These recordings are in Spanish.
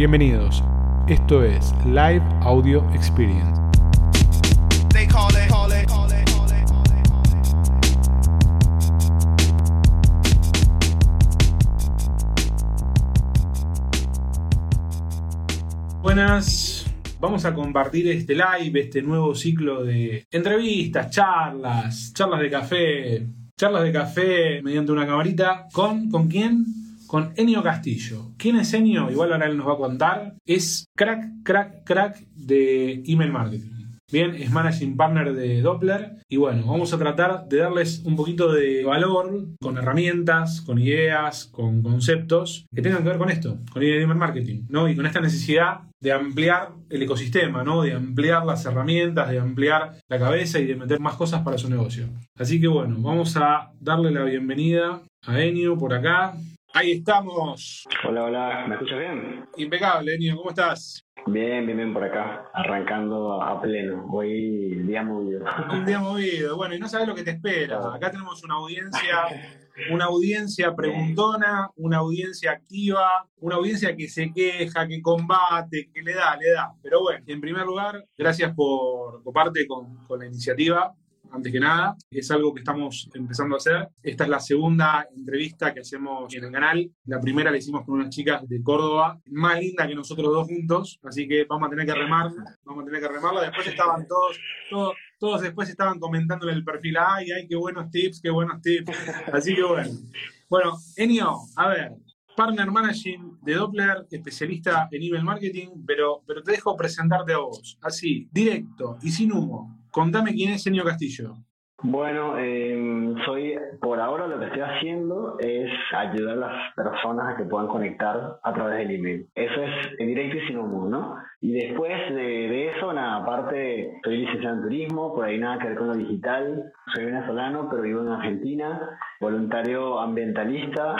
Bienvenidos. Esto es Live Audio Experience. Buenas, vamos a compartir este live, este nuevo ciclo de entrevistas, charlas, charlas de café, charlas de café mediante una camarita. ¿Con, ¿con quién? Con Enio Castillo. ¿Quién es Enio? Igual ahora él nos va a contar. Es crack, crack, crack de email marketing. Bien, es Managing Partner de Doppler. Y bueno, vamos a tratar de darles un poquito de valor con herramientas, con ideas, con conceptos que tengan que ver con esto, con el email marketing, ¿no? Y con esta necesidad de ampliar el ecosistema, ¿no? De ampliar las herramientas, de ampliar la cabeza y de meter más cosas para su negocio. Así que bueno, vamos a darle la bienvenida a Enio por acá. Ahí estamos. Hola, hola, ¿me escuchas bien? Impecable, Enio, ¿cómo estás? Bien, bien, bien por acá, arrancando a pleno. Hoy día movido. Un día movido. Bueno, y no sabes lo que te espera. Acá tenemos una audiencia, una audiencia preguntona, una audiencia activa, una audiencia que se queja, que combate, que le da, le da. Pero bueno, en primer lugar, gracias por coparte con, con la iniciativa antes que nada. Es algo que estamos empezando a hacer. Esta es la segunda entrevista que hacemos en el canal. La primera la hicimos con unas chicas de Córdoba, más linda que nosotros dos juntos, así que vamos a tener que remarla, vamos a tener que remarla. Después estaban todos, todos, todos después estaban comentando en el perfil, ay, ay, qué buenos tips, qué buenos tips. Así que bueno. Bueno, Enio, a ver, Partner Managing de Doppler, especialista en email marketing, pero, pero te dejo presentarte a vos, así, directo y sin humo. Contame quién es Enio Castillo. Bueno, eh, soy por ahora lo que estoy haciendo es ayudar a las personas a que puedan conectar a través del email. Eso es en directo y sin humo, ¿no? Y después de, de eso, nada, aparte soy licenciado en turismo, por ahí nada que ver con lo digital. Soy venezolano, pero vivo en Argentina, voluntario ambientalista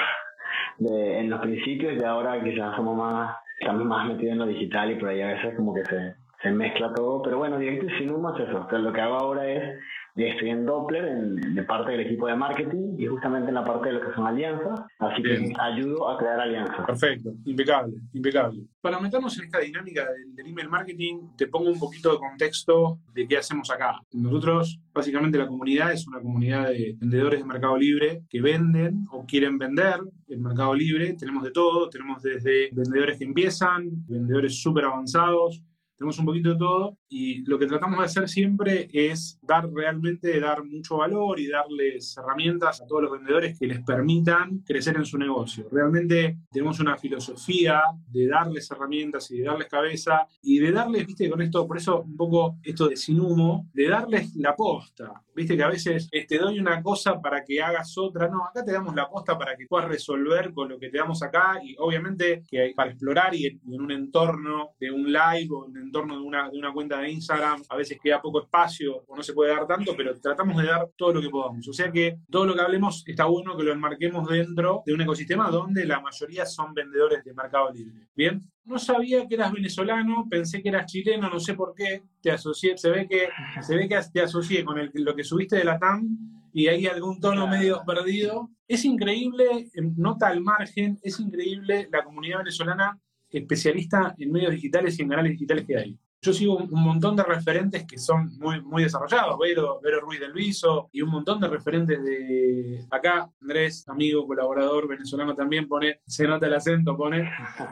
de, en los principios y ahora quizás somos más, estamos más metidos en lo digital y por ahí a veces como que se, se mezcla todo, pero bueno, directo y sin humo es eso. O sea, lo que hago ahora es, estoy en Doppler, en, de parte del equipo de marketing y justamente en la parte de lo que son alianzas, así Bien. que ayudo a crear alianzas. Perfecto, impecable, impecable. Para meternos en esta dinámica del, del email marketing, te pongo un poquito de contexto de qué hacemos acá. Nosotros, básicamente, la comunidad es una comunidad de vendedores de Mercado Libre que venden o quieren vender en Mercado Libre. Tenemos de todo, tenemos desde vendedores que empiezan, vendedores súper avanzados, tenemos un poquito de todo y lo que tratamos de hacer siempre es dar realmente, dar mucho valor y darles herramientas a todos los vendedores que les permitan crecer en su negocio. Realmente tenemos una filosofía de darles herramientas y de darles cabeza y de darles, viste, con esto, por eso un poco esto de sin humo, de darles la posta. Viste que a veces te doy una cosa para que hagas otra. No, acá te damos la posta para que puedas resolver con lo que te damos acá y obviamente que hay para explorar y en, y en un entorno de un live o en entorno de una, de una cuenta de Instagram, a veces queda poco espacio o no se puede dar tanto, pero tratamos de dar todo lo que podamos. O sea que todo lo que hablemos está bueno que lo enmarquemos dentro de un ecosistema donde la mayoría son vendedores de Mercado Libre. Bien, no sabía que eras venezolano, pensé que eras chileno, no sé por qué, te asocié, se ve que, se ve que te asocié con el- lo que subiste de la TAM y hay algún tono medio perdido. Es increíble, em, nota al margen, es increíble la comunidad venezolana especialista en medios digitales y en canales digitales que hay. Yo sigo un montón de referentes que son muy, muy desarrollados, Vero, Vero Ruiz del Viso, y un montón de referentes de acá, Andrés, amigo, colaborador venezolano también pone, se nota el acento, pone,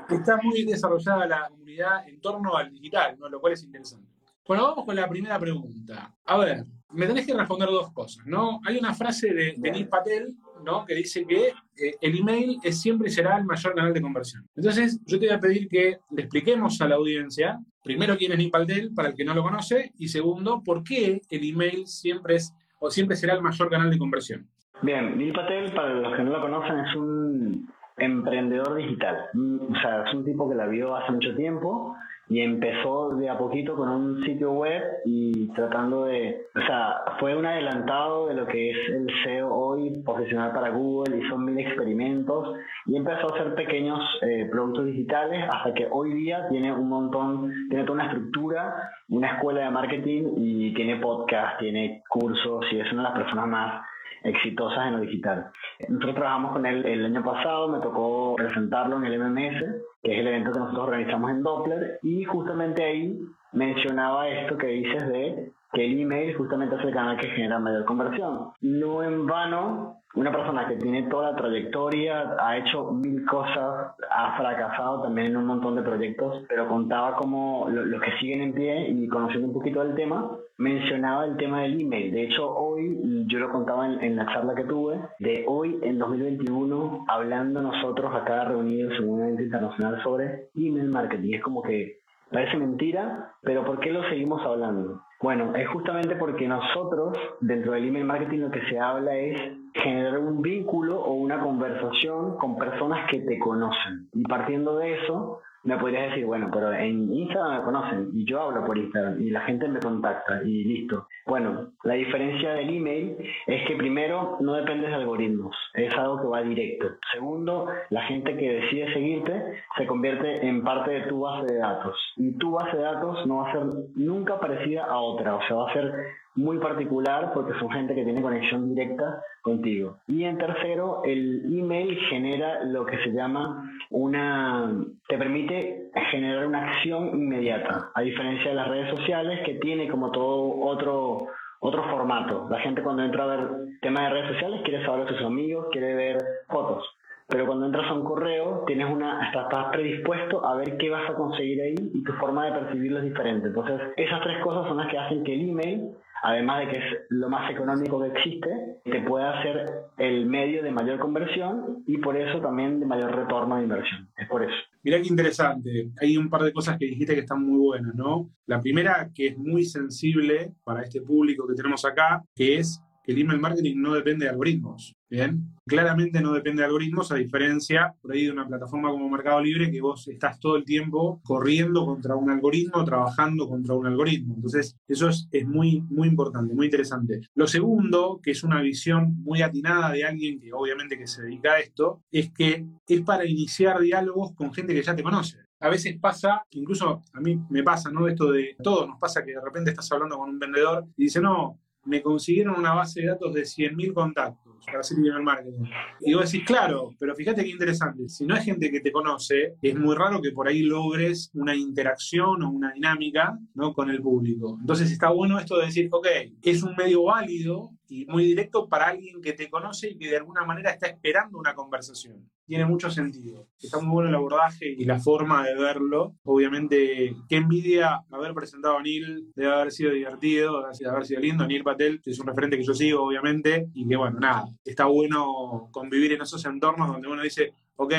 está muy desarrollada la comunidad en torno al digital, ¿no? lo cual es interesante. Bueno, vamos con la primera pregunta. A ver, me tenés que responder dos cosas, ¿no? Hay una frase de, de Neil Patel, ¿no? Que dice que eh, el email es siempre será el mayor canal de conversión. Entonces, yo te voy a pedir que le expliquemos a la audiencia, primero quién es Neil Patel, para el que no lo conoce, y segundo, por qué el email siempre es o siempre será el mayor canal de conversión. Bien, Neil Patel, para los que no lo conocen, es un emprendedor digital. Mm, O sea, es un tipo que la vio hace mucho tiempo y empezó de a poquito con un sitio web y tratando de, o sea, fue un adelantado de lo que es el SEO hoy, posicionar para Google, hizo mil experimentos y empezó a hacer pequeños eh, productos digitales hasta que hoy día tiene un montón, tiene toda una estructura, una escuela de marketing y tiene podcast, tiene cursos y es una de las personas más exitosas en lo digital. Nosotros trabajamos con él el año pasado, me tocó presentarlo en el MMS, que es el evento que nosotros organizamos en Doppler, y justamente ahí mencionaba esto que dices de que el email justamente es el canal que genera mayor conversión. No en vano, una persona que tiene toda la trayectoria, ha hecho mil cosas, ha fracasado también en un montón de proyectos, pero contaba como los que siguen en pie y conociendo un poquito del tema, mencionaba el tema del email. De hecho, hoy, yo lo contaba en, en la charla que tuve, de hoy en 2021, hablando nosotros acá reunidos en un evento internacional sobre email marketing. Es como que parece mentira, pero ¿por qué lo seguimos hablando? Bueno, es justamente porque nosotros, dentro del email marketing, lo que se habla es generar un vínculo o una conversación con personas que te conocen. Y partiendo de eso, me podrías decir, bueno, pero en Instagram me conocen y yo hablo por Instagram y la gente me contacta y listo. Bueno, la diferencia del email es que primero no dependes de algoritmos, es algo que va directo. Segundo, la gente que decide seguirte se convierte en parte de tu base de datos y tu base de datos no va a ser nunca parecida a otra, o sea, va a ser muy particular porque son gente que tiene conexión directa contigo. Y en tercero, el email genera lo que se llama una, te permite generar una acción inmediata, a diferencia de las redes sociales que tiene como todo otro otro formato. La gente cuando entra a ver temas de redes sociales quiere saber de sus amigos, quiere ver fotos pero cuando entras a un correo tienes una estás predispuesto a ver qué vas a conseguir ahí y tu forma de percibirlo es diferente. Entonces, esas tres cosas son las que hacen que el email, además de que es lo más económico que existe, te pueda hacer el medio de mayor conversión y por eso también de mayor retorno de inversión. Es por eso. Mirá qué interesante. Hay un par de cosas que dijiste que están muy buenas, ¿no? La primera, que es muy sensible para este público que tenemos acá, que es el email marketing no depende de algoritmos. Bien, claramente no depende de algoritmos, a diferencia por ahí de una plataforma como Mercado Libre que vos estás todo el tiempo corriendo contra un algoritmo, trabajando contra un algoritmo. Entonces, eso es, es muy, muy importante, muy interesante. Lo segundo, que es una visión muy atinada de alguien que obviamente que se dedica a esto, es que es para iniciar diálogos con gente que ya te conoce a veces pasa, incluso a mí me pasa, ¿no? Esto de todos nos pasa que de repente estás hablando con un vendedor y dice, no, me consiguieron una base de datos de 100.000 contactos para hacer email marketing. Y vos decís, claro, pero fíjate qué interesante, si no hay gente que te conoce, es muy raro que por ahí logres una interacción o una dinámica ¿no? con el público. Entonces está bueno esto de decir, ok, es un medio válido y muy directo para alguien que te conoce y que de alguna manera está esperando una conversación. Tiene mucho sentido. Está muy bueno el abordaje y la forma de verlo. Obviamente, qué envidia haber presentado a Neil, debe haber sido divertido, debe haber sido lindo. Neil Patel es un referente que yo sigo, obviamente, y que bueno, nada, está bueno convivir en esos entornos donde uno dice, ok,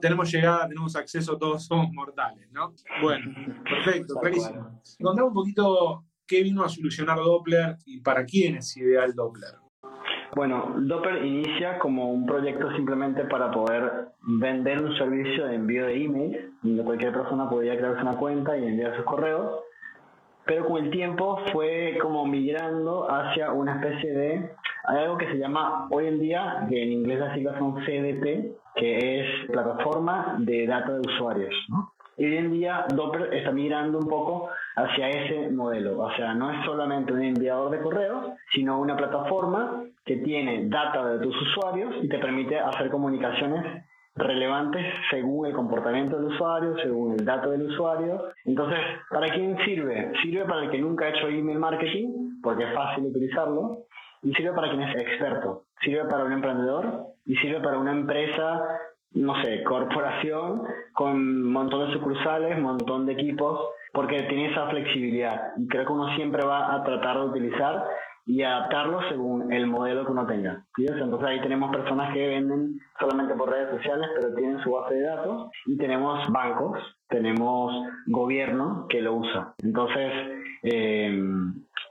tenemos llegada, tenemos acceso, todos somos mortales, ¿no? Bueno, perfecto, clarísimo. Contame un poquito qué vino a solucionar Doppler y para quién es ideal Doppler. Bueno, Doppler inicia como un proyecto simplemente para poder vender un servicio de envío de email, donde cualquier persona podía crearse una cuenta y enviar sus correos, pero con el tiempo fue como migrando hacia una especie de, hay algo que se llama hoy en día, que en inglés las siglas son CDP, que es plataforma de datos de usuarios. Y hoy en día Doppler está migrando un poco hacia ese modelo. O sea, no es solamente un enviador de correos, sino una plataforma que tiene data de tus usuarios y te permite hacer comunicaciones relevantes según el comportamiento del usuario, según el dato del usuario. Entonces, ¿para quién sirve? Sirve para el que nunca ha hecho email marketing, porque es fácil utilizarlo, y sirve para quien es experto. Sirve para un emprendedor y sirve para una empresa, no sé, corporación con un montón de sucursales, un montón de equipos, porque tiene esa flexibilidad. Y creo que uno siempre va a tratar de utilizar y adaptarlo según el modelo que uno tenga. Entonces ahí tenemos personas que venden solamente por redes sociales, pero tienen su base de datos, y tenemos bancos, tenemos gobierno que lo usa. Entonces, eh,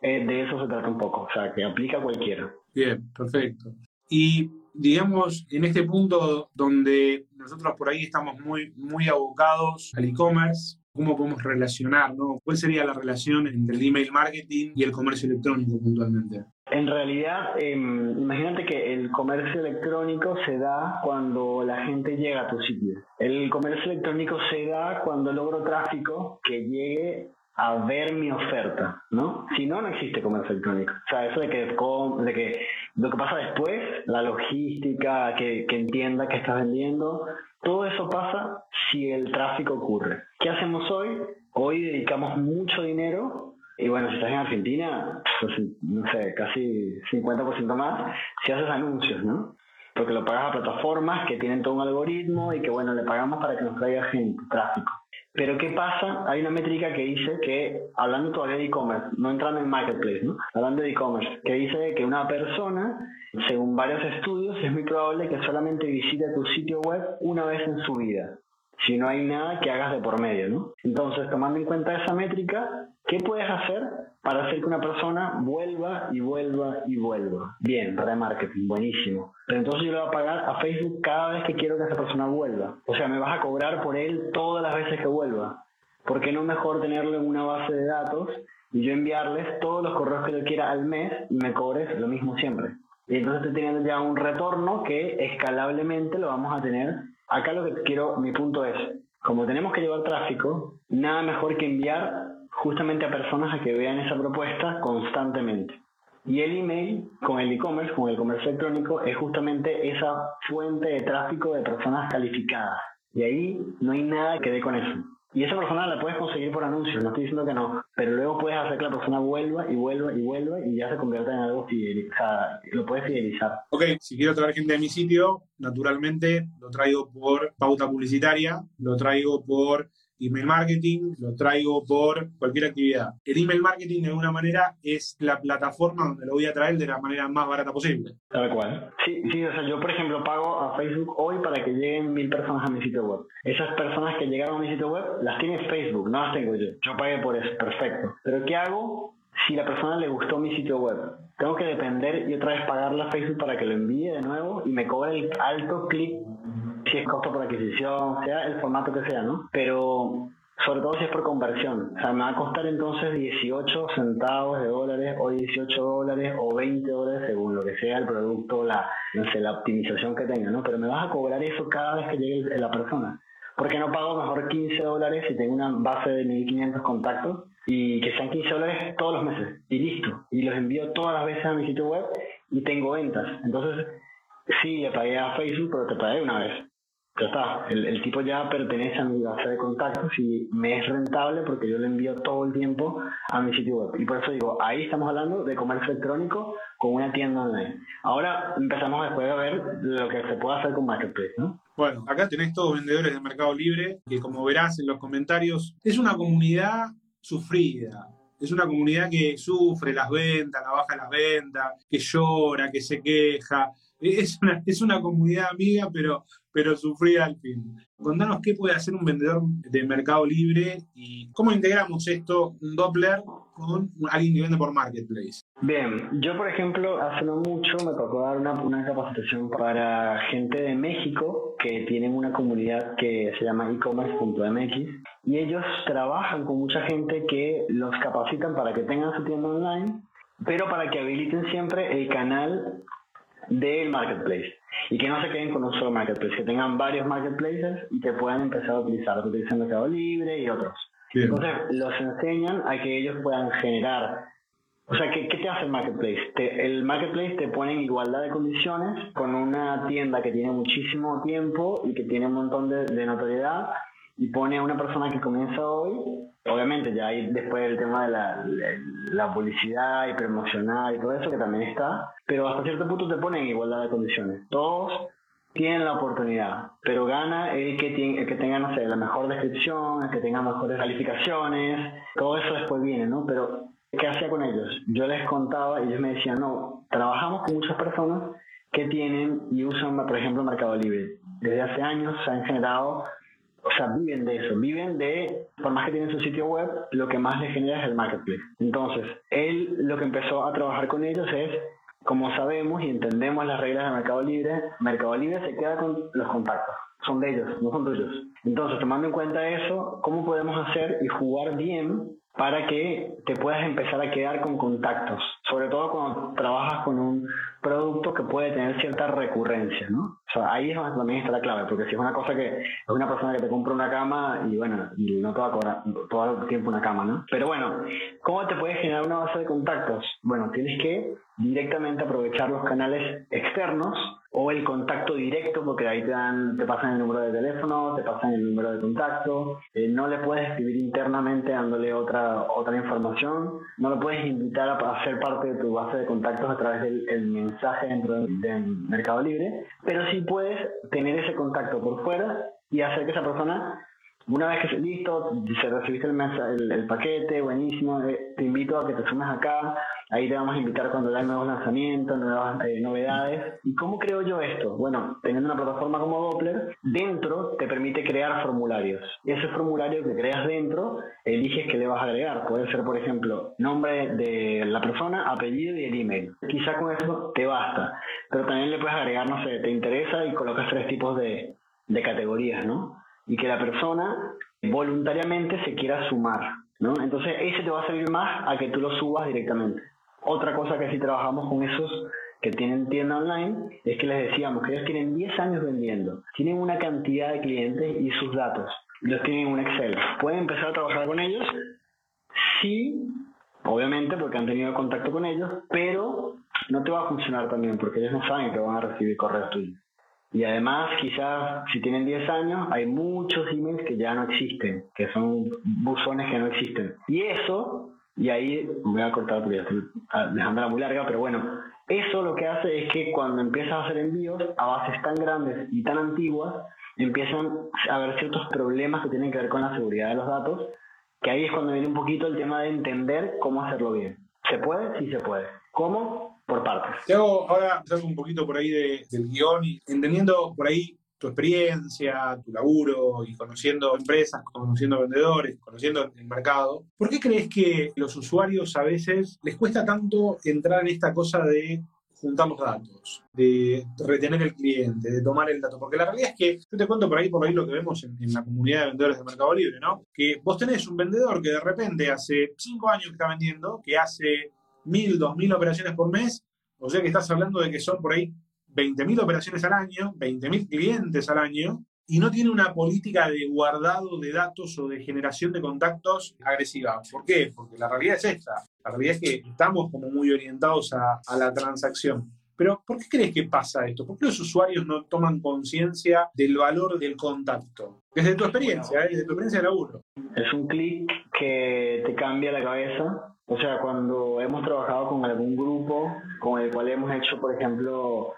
eh, de eso se trata un poco, o sea, que aplica cualquiera. Bien, perfecto. Y digamos, en este punto donde nosotros por ahí estamos muy, muy abocados al e-commerce, cómo podemos relacionar, ¿no? ¿Cuál sería la relación entre el email marketing y el comercio electrónico puntualmente? En realidad, em, imagínate que el comercio electrónico se da cuando la gente llega a tu sitio. El comercio electrónico se da cuando logro tráfico que llegue a ver mi oferta, ¿no? Si no, no existe comercio electrónico. O sea, eso de que, de que lo que pasa después, la logística, que, que entienda que estás vendiendo, todo eso pasa si el tráfico ocurre. ¿Qué hacemos hoy? Hoy dedicamos mucho dinero y bueno, si estás en Argentina, pues, no sé, casi 50% más, si haces anuncios, ¿no? Porque lo pagas a plataformas que tienen todo un algoritmo y que, bueno, le pagamos para que nos traiga gente, tráfico. Pero ¿qué pasa? Hay una métrica que dice que, hablando todavía de e-commerce, no entrando en marketplace, ¿no? Hablando de e-commerce, que dice que una persona, según varios estudios, es muy probable que solamente visite tu sitio web una vez en su vida si no hay nada que hagas de por medio, ¿no? Entonces, tomando en cuenta esa métrica, ¿qué puedes hacer para hacer que una persona vuelva y vuelva y vuelva? Bien, para marketing, buenísimo. Pero entonces yo le voy a pagar a Facebook cada vez que quiero que esa persona vuelva. O sea, me vas a cobrar por él todas las veces que vuelva. ¿Por qué no mejor tenerlo en una base de datos y yo enviarles todos los correos que yo quiera al mes y me cobres lo mismo siempre? Y entonces estoy teniendo ya un retorno que escalablemente lo vamos a tener acá lo que quiero, mi punto es, como tenemos que llevar tráfico, nada mejor que enviar justamente a personas a que vean esa propuesta constantemente. Y el email con el e-commerce, con el comercio electrónico, es justamente esa fuente de tráfico de personas calificadas. Y ahí no hay nada que dé con eso. Y esa persona la puedes conseguir por anuncios, no estoy diciendo que no, pero luego puedes hacer que la persona vuelva y vuelva y vuelva y ya se convierta en algo fidelizado, lo puedes fidelizar. Ok, si quiero traer gente de mi sitio, naturalmente lo traigo por pauta publicitaria, lo traigo por email marketing, lo traigo por cualquier actividad. El email marketing de alguna manera es la plataforma donde lo voy a traer de la manera más barata posible. Tal cual. Sí, sí, o sea, yo por ejemplo pago a Facebook hoy para que lleguen mil personas a mi sitio web. Esas personas que llegaron a mi sitio web las tiene Facebook, no las tengo yo. Yo pagué por eso, perfecto. Pero ¿qué hago si la persona le gustó mi sitio web? Tengo que depender y otra vez pagarle a Facebook para que lo envíe de nuevo y me cobre el alto clic si es costo por adquisición, sea el formato que sea, ¿no? Pero sobre todo si es por conversión. O sea, me va a costar entonces 18 centavos de dólares o 18 dólares o 20 dólares según lo que sea el producto, la, la optimización que tenga, ¿no? Pero me vas a cobrar eso cada vez que llegue la persona. Porque no pago mejor 15 dólares si tengo una base de 1500 contactos y que sean 15 dólares todos los meses y listo. Y los envío todas las veces a mi sitio web y tengo ventas. Entonces, sí, le pagué a Facebook, pero te pagué una vez ya está, el, tipo ya pertenece a mi base de contactos y me es rentable porque yo le envío todo el tiempo a mi sitio web. Y por eso digo, ahí estamos hablando de comercio electrónico con una tienda online. Ahora empezamos después a ver lo que se puede hacer con Marketplace, ¿no? Bueno, acá tenés todos vendedores de Mercado Libre, que como verás en los comentarios, es una comunidad sufrida. Es una comunidad que sufre las ventas, la baja las ventas, que llora, que se queja. Es una, es una comunidad amiga, pero pero sufría al fin. Contanos qué puede hacer un vendedor de Mercado Libre y cómo integramos esto, un Doppler, con alguien que vende por Marketplace. Bien, yo por ejemplo, hace no mucho me tocó dar una, una capacitación para gente de México que tienen una comunidad que se llama e-commerce.mx y ellos trabajan con mucha gente que los capacitan para que tengan su tienda online, pero para que habiliten siempre el canal del marketplace y que no se queden con un solo marketplace, que tengan varios marketplaces y que puedan empezar a utilizar, utilizan Mercado Libre y otros. Entonces, los enseñan a que ellos puedan generar. O sea, ¿qué, qué te hace el marketplace? el marketplace te pone en igualdad de condiciones con una tienda que tiene muchísimo tiempo y que tiene un montón de, de notoriedad y pone a una persona que comienza hoy, obviamente ya hay después el tema de la, la, publicidad y promocionar y todo eso que también está, pero hasta cierto punto te pone en igualdad de condiciones. Todos tienen la oportunidad, pero gana el que, tiene, el que tenga, no sé, la mejor descripción, el que tenga mejores calificaciones, todo eso después viene, ¿no? Pero, ¿qué hacía con ellos? Yo les contaba y ellos me decían, no, trabajamos con muchas personas que tienen y usan, por ejemplo, Mercado Libre. Desde hace años se han generado o sea, viven de eso, viven de, por más que tienen su sitio web, lo que más les genera es el marketplace. Entonces, él lo que empezó a trabajar con ellos es, como sabemos y entendemos las reglas de Mercado Libre, Mercado Libre se queda con los contactos, son de ellos, no son tuyos. Entonces, tomando en cuenta eso, ¿cómo podemos hacer y jugar bien para que te puedas empezar a quedar con contactos. Sobre todo cuando trabajas con un producto que puede tener cierta recurrencia, ¿no? O sea, ahí es donde también está la clave, porque si es una cosa que es una persona que te compra una cama y bueno, no te va a cobrar todo el tiempo una cama, ¿no? Pero bueno, ¿cómo te puedes generar una base de contactos? Bueno, tienes que directamente aprovechar los canales externos o el contacto directo, porque ahí te, dan, te pasan el número de teléfono, te pasan el número de contacto, eh, no le puedes escribir internamente dándole otra, otra información, no lo puedes invitar a, ser parte de tu base de contactos a través del mensaje dentro del Mercado Libre, pero sí puedes tener ese contacto por fuera y hacer que esa persona una vez que listo, se recibiste el, el, paquete, buenísimo, eh, te invito a que te sumes acá, ahí te vamos a invitar cuando haya nuevos lanzamientos, nuevas eh, novedades. ¿Y cómo creo yo esto? Bueno, teniendo una plataforma como Doppler, dentro te permite crear formularios. Ese formulario que creas dentro, eliges qué le vas a agregar. Puede ser, por ejemplo, nombre de la persona, apellido y el email. Quizá con eso te basta, pero también le puedes agregar, no sé, te interesa y colocas tres tipos de, de categorías, ¿no? Y que la persona voluntariamente se quiera sumar, ¿no? Entonces ese te va a servir más a que tú lo subas directamente. Otra cosa que sí trabajamos con esos que tienen tienda online es que les decíamos que ellos tienen 10 años vendiendo, tienen una cantidad de clientes y sus datos, los tienen en un Excel. Pueden empezar a trabajar con ellos, sí, obviamente porque han tenido contacto con ellos, pero no te va a funcionar también porque ellos no saben que van a recibir correos tuyos. Y además, quizás si tienen 10 años, hay muchos emails que ya no existen, que son buzones que no existen. Y eso, y ahí me voy a cortar porque ya estoy dejándola muy larga, pero bueno, eso lo que hace es que cuando empiezas a hacer envíos a bases tan grandes y tan antiguas, empiezan a haber ciertos problemas que tienen que ver con la seguridad de los datos, que ahí es cuando viene un poquito el tema de entender cómo hacerlo bien. ¿Se puede? Sí se puede. ¿Cómo? Por. Te hago ahora salgo un poquito por ahí del guion y entendiendo por ahí tu experiencia, tu laburo y conociendo empresas, conociendo vendedores, conociendo el mercado, ¿por qué crees que los usuarios a veces les cuesta tanto entrar en esta cosa de juntar los datos, de retener el cliente, de tomar el dato. Porque la realidad es que, yo te cuento por ahí, por ahí lo que vemos en, en, la comunidad de vendedores de Mercado Libre, ¿no? Que vos tenés un vendedor que de repente hace cinco años que está vendiendo, que hace mil, dos mil operaciones por mes, o sea que estás hablando de que son por ahí 20.000 operaciones al año, 20.000 clientes al año, y no tiene una política de guardado de datos o de generación de contactos agresiva. ¿Por qué? Porque la realidad es esta. La realidad es que estamos como muy orientados a la transacción. Pero, ¿por qué crees que pasa esto? ¿Por qué los usuarios no toman conciencia del valor del contacto? Desde tu experiencia, ¿eh? desde tu experiencia de laburo. Es un clic que te cambia la cabeza o sea, cuando hemos trabajado con algún grupo con el cual hemos hecho, por ejemplo,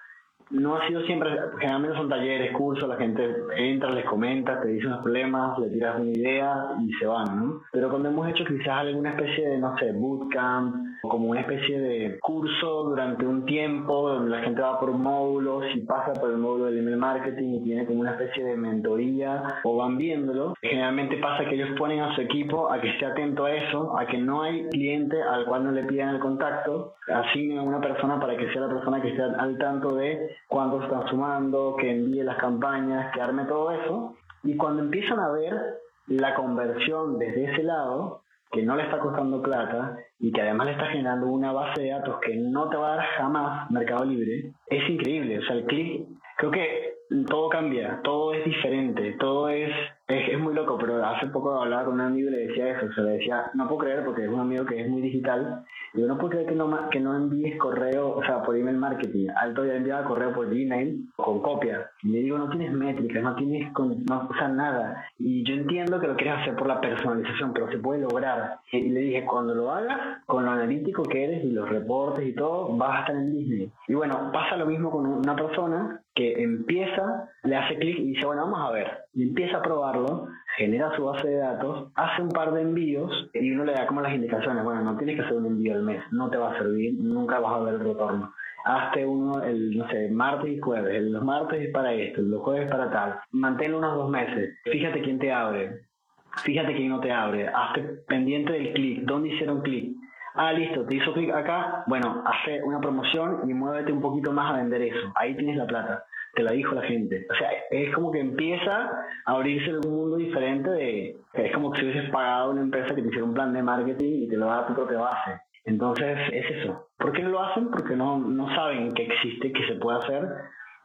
no ha sido siempre, generalmente son talleres, cursos, la gente entra, les comenta, te dice unos problemas, le tiras una idea y se van, ¿no? Pero cuando hemos hecho quizás alguna especie de, no sé, bootcamp, como una especie de curso durante un tiempo donde la gente va por módulos y pasa por el módulo del email marketing y tiene como una especie de mentoría o van viéndolo, generalmente pasa que ellos ponen a su equipo a que esté atento a eso, a que no hay cliente al cual no le pidan el contacto, asignen a una persona para que sea la persona que esté al tanto de cuánto están sumando, que envíe las campañas, que arme todo eso. Y cuando empiezan a ver la conversión desde ese lado, que no le está costando plata y que además le está generando una base de datos que no te va a dar jamás Mercado Libre, es increíble. O sea, el clic, creo que todo cambia, todo es diferente, todo es es, muy loco, pero hace poco hablaba con un amigo y le decía eso, se le decía, no puedo creer porque es un amigo que es muy digital, yo no puedo creer que no, que no envíes correo, o sea, por email marketing, alto ya enviaba correo por Gmail con copia, y le digo, no tienes métricas, no tienes, no, o nada, y yo entiendo que lo quieres hacer por la personalización, pero se puede lograr, y le dije, cuando lo hagas, con lo analítico que eres y los reportes y todo, vas a estar en Disney, y bueno, pasa lo mismo con una persona que empieza, le hace clic y dice, bueno, vamos a ver, empieza a probarlo, genera su base de datos, hace un par de envíos y uno le da como las indicaciones, bueno, no tienes que hacer un envío al mes, no te va a servir, nunca vas a ver el retorno. Hazte uno, el, no sé, martes y jueves, el, los martes es para esto, los jueves para tal. Manténlo unos dos meses, fíjate quién te abre, fíjate quién no te abre, hazte pendiente del clic, dónde hicieron clic, Ah, listo, te hizo clic acá. Bueno, hace una promoción y muévete un poquito más a vender eso. Ahí tienes la plata. Te la dijo la gente. O sea, es como que empieza a abrirse un mundo diferente de... Es como que si hubieses pagado a una empresa que te hiciera un plan de marketing y te lo da a tu propia base. Entonces es eso. ¿Por qué no lo hacen? Porque no, no saben que existe, que se puede hacer,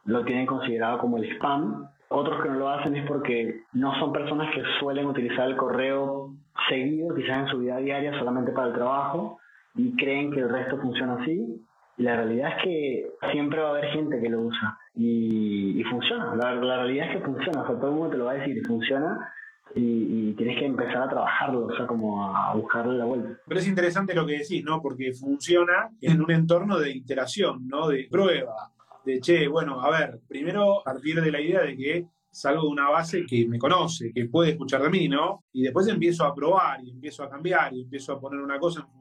lo tienen considerado como el spam. Otros que no lo hacen es porque no son personas que suelen utilizar el correo seguido, quizás en su vida diaria, solamente para el trabajo, y creen que el resto funciona así. Y la realidad es que siempre va a haber gente que lo usa y, funciona. La, realidad es que funciona, o todo el mundo te lo va a decir, funciona y, tienes que empezar a trabajarlo, o sea, como a buscarle la vuelta. Pero es interesante lo que decís, ¿no? Porque funciona en un entorno de iteración, ¿no? De prueba, de che, bueno, a ver, primero partir de la idea de que salgo de una base que me conoce, que puede escuchar de mí, ¿no? Y después empiezo a probar y empiezo a cambiar y empiezo a poner una cosa en